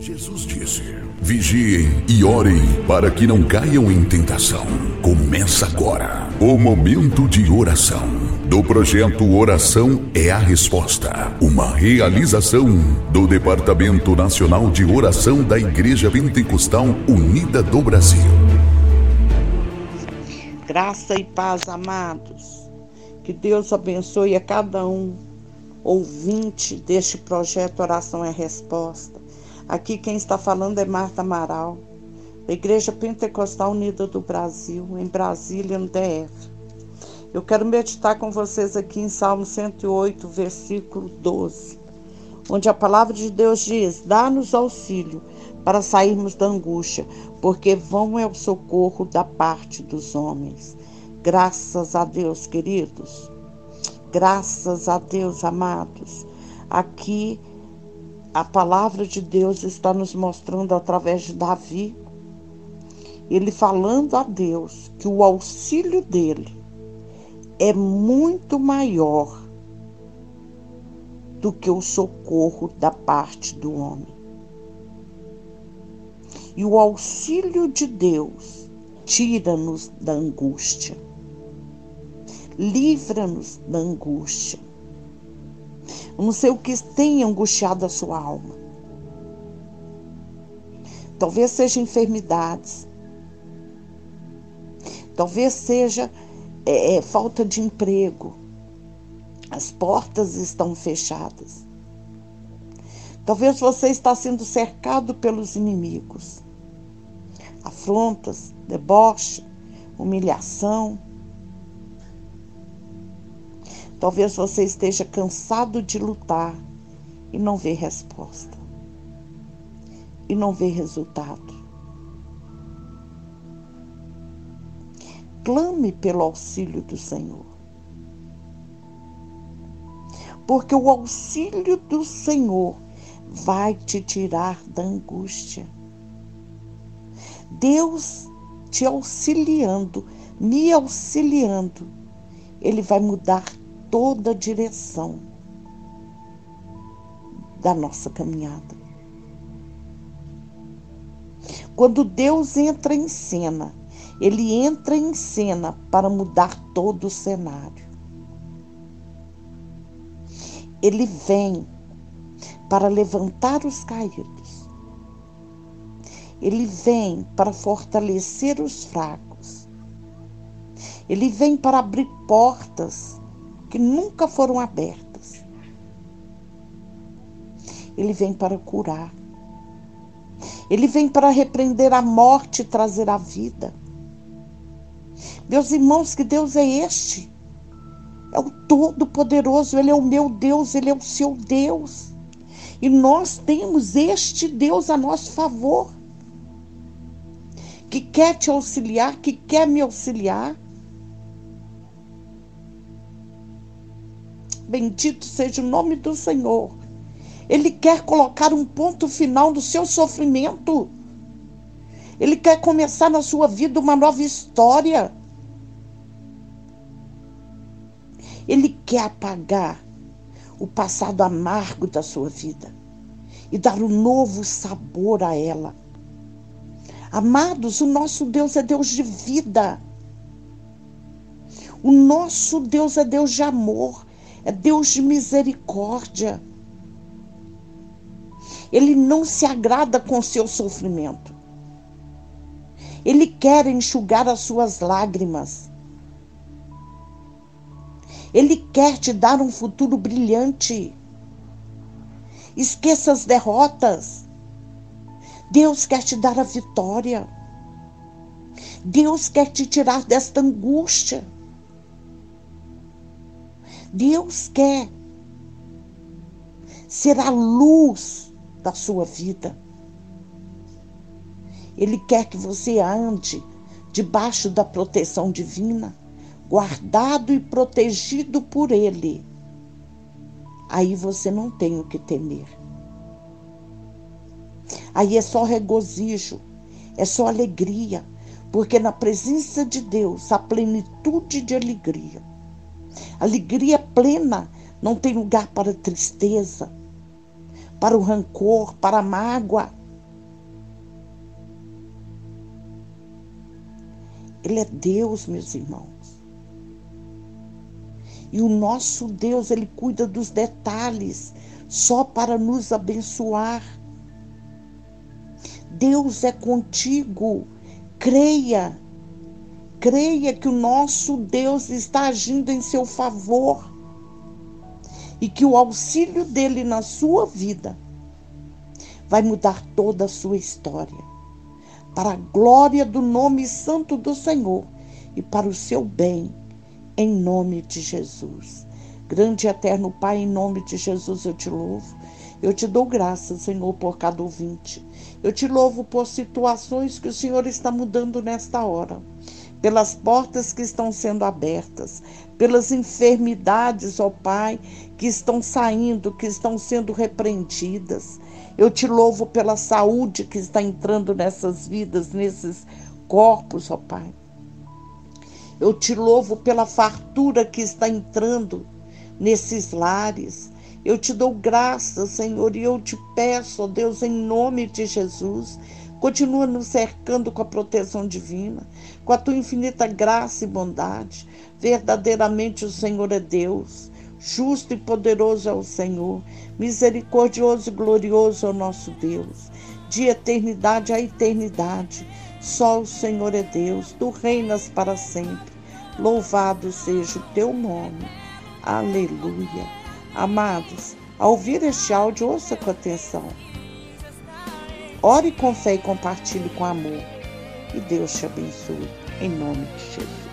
Jesus disse: Vigiem e orem para que não caiam em tentação. Começa agora o momento de oração do projeto Oração é a Resposta, uma realização do Departamento Nacional de Oração da Igreja Pentecostal Unida do Brasil. Graça e paz, amados. Que Deus abençoe a cada um ouvinte deste projeto Oração é a Resposta. Aqui quem está falando é Marta Amaral, da Igreja Pentecostal Unida do Brasil, em Brasília, no DF. Eu quero meditar com vocês aqui em Salmo 108, versículo 12, onde a palavra de Deus diz: Dá-nos auxílio para sairmos da angústia, porque vão é o socorro da parte dos homens. Graças a Deus, queridos. Graças a Deus, amados. Aqui a palavra de Deus está nos mostrando através de Davi, ele falando a Deus que o auxílio dele é muito maior do que o socorro da parte do homem. E o auxílio de Deus tira-nos da angústia, livra-nos da angústia. Eu não sei o que tem angustiado a sua alma. Talvez seja enfermidades. Talvez seja é, é, falta de emprego. As portas estão fechadas. Talvez você está sendo cercado pelos inimigos afrontas, deboche, humilhação. Talvez você esteja cansado de lutar e não vê resposta. E não vê resultado. Clame pelo auxílio do Senhor. Porque o auxílio do Senhor vai te tirar da angústia. Deus te auxiliando, me auxiliando, Ele vai mudar toda a direção da nossa caminhada. Quando Deus entra em cena, Ele entra em cena para mudar todo o cenário. Ele vem para levantar os caídos ele vem para fortalecer os fracos. Ele vem para abrir portas que nunca foram abertas. Ele vem para curar. Ele vem para repreender a morte e trazer a vida. Meus irmãos, que Deus é este? É o Todo-Poderoso, Ele é o meu Deus, Ele é o seu Deus. E nós temos este Deus a nosso favor que quer te auxiliar, que quer me auxiliar. Bendito seja o nome do Senhor. Ele quer colocar um ponto final no seu sofrimento. Ele quer começar na sua vida uma nova história. Ele quer apagar o passado amargo da sua vida e dar um novo sabor a ela. Amados, o nosso Deus é Deus de vida. O nosso Deus é Deus de amor, é Deus de misericórdia. Ele não se agrada com o seu sofrimento. Ele quer enxugar as suas lágrimas. Ele quer te dar um futuro brilhante. Esqueça as derrotas. Deus quer te dar a vitória. Deus quer te tirar desta angústia. Deus quer ser a luz da sua vida. Ele quer que você ande debaixo da proteção divina, guardado e protegido por Ele. Aí você não tem o que temer. Aí é só regozijo, é só alegria, porque na presença de Deus há plenitude de alegria alegria plena, não tem lugar para tristeza, para o rancor, para a mágoa. Ele é Deus, meus irmãos. E o nosso Deus, ele cuida dos detalhes só para nos abençoar. Deus é contigo. Creia Creia que o nosso Deus está agindo em seu favor e que o auxílio dele na sua vida vai mudar toda a sua história. Para a glória do nome santo do Senhor e para o seu bem, em nome de Jesus. Grande e eterno Pai, em nome de Jesus eu te louvo. Eu te dou graças, Senhor, por cada ouvinte. Eu te louvo por situações que o Senhor está mudando nesta hora, pelas portas que estão sendo abertas, pelas enfermidades, ó Pai, que estão saindo, que estão sendo repreendidas. Eu te louvo pela saúde que está entrando nessas vidas, nesses corpos, ó Pai. Eu te louvo pela fartura que está entrando nesses lares. Eu te dou graças, Senhor, e eu te peço, ó Deus, em nome de Jesus, continua nos cercando com a proteção divina, com a tua infinita graça e bondade. Verdadeiramente o Senhor é Deus, justo e poderoso é o Senhor, misericordioso e glorioso é o nosso Deus. De eternidade a eternidade, só o Senhor é Deus, tu reinas para sempre. Louvado seja o teu nome. Aleluia. Amados, ao ouvir este áudio, ouça com atenção. Ore com fé e compartilhe com amor. E Deus te abençoe. Em nome de Jesus.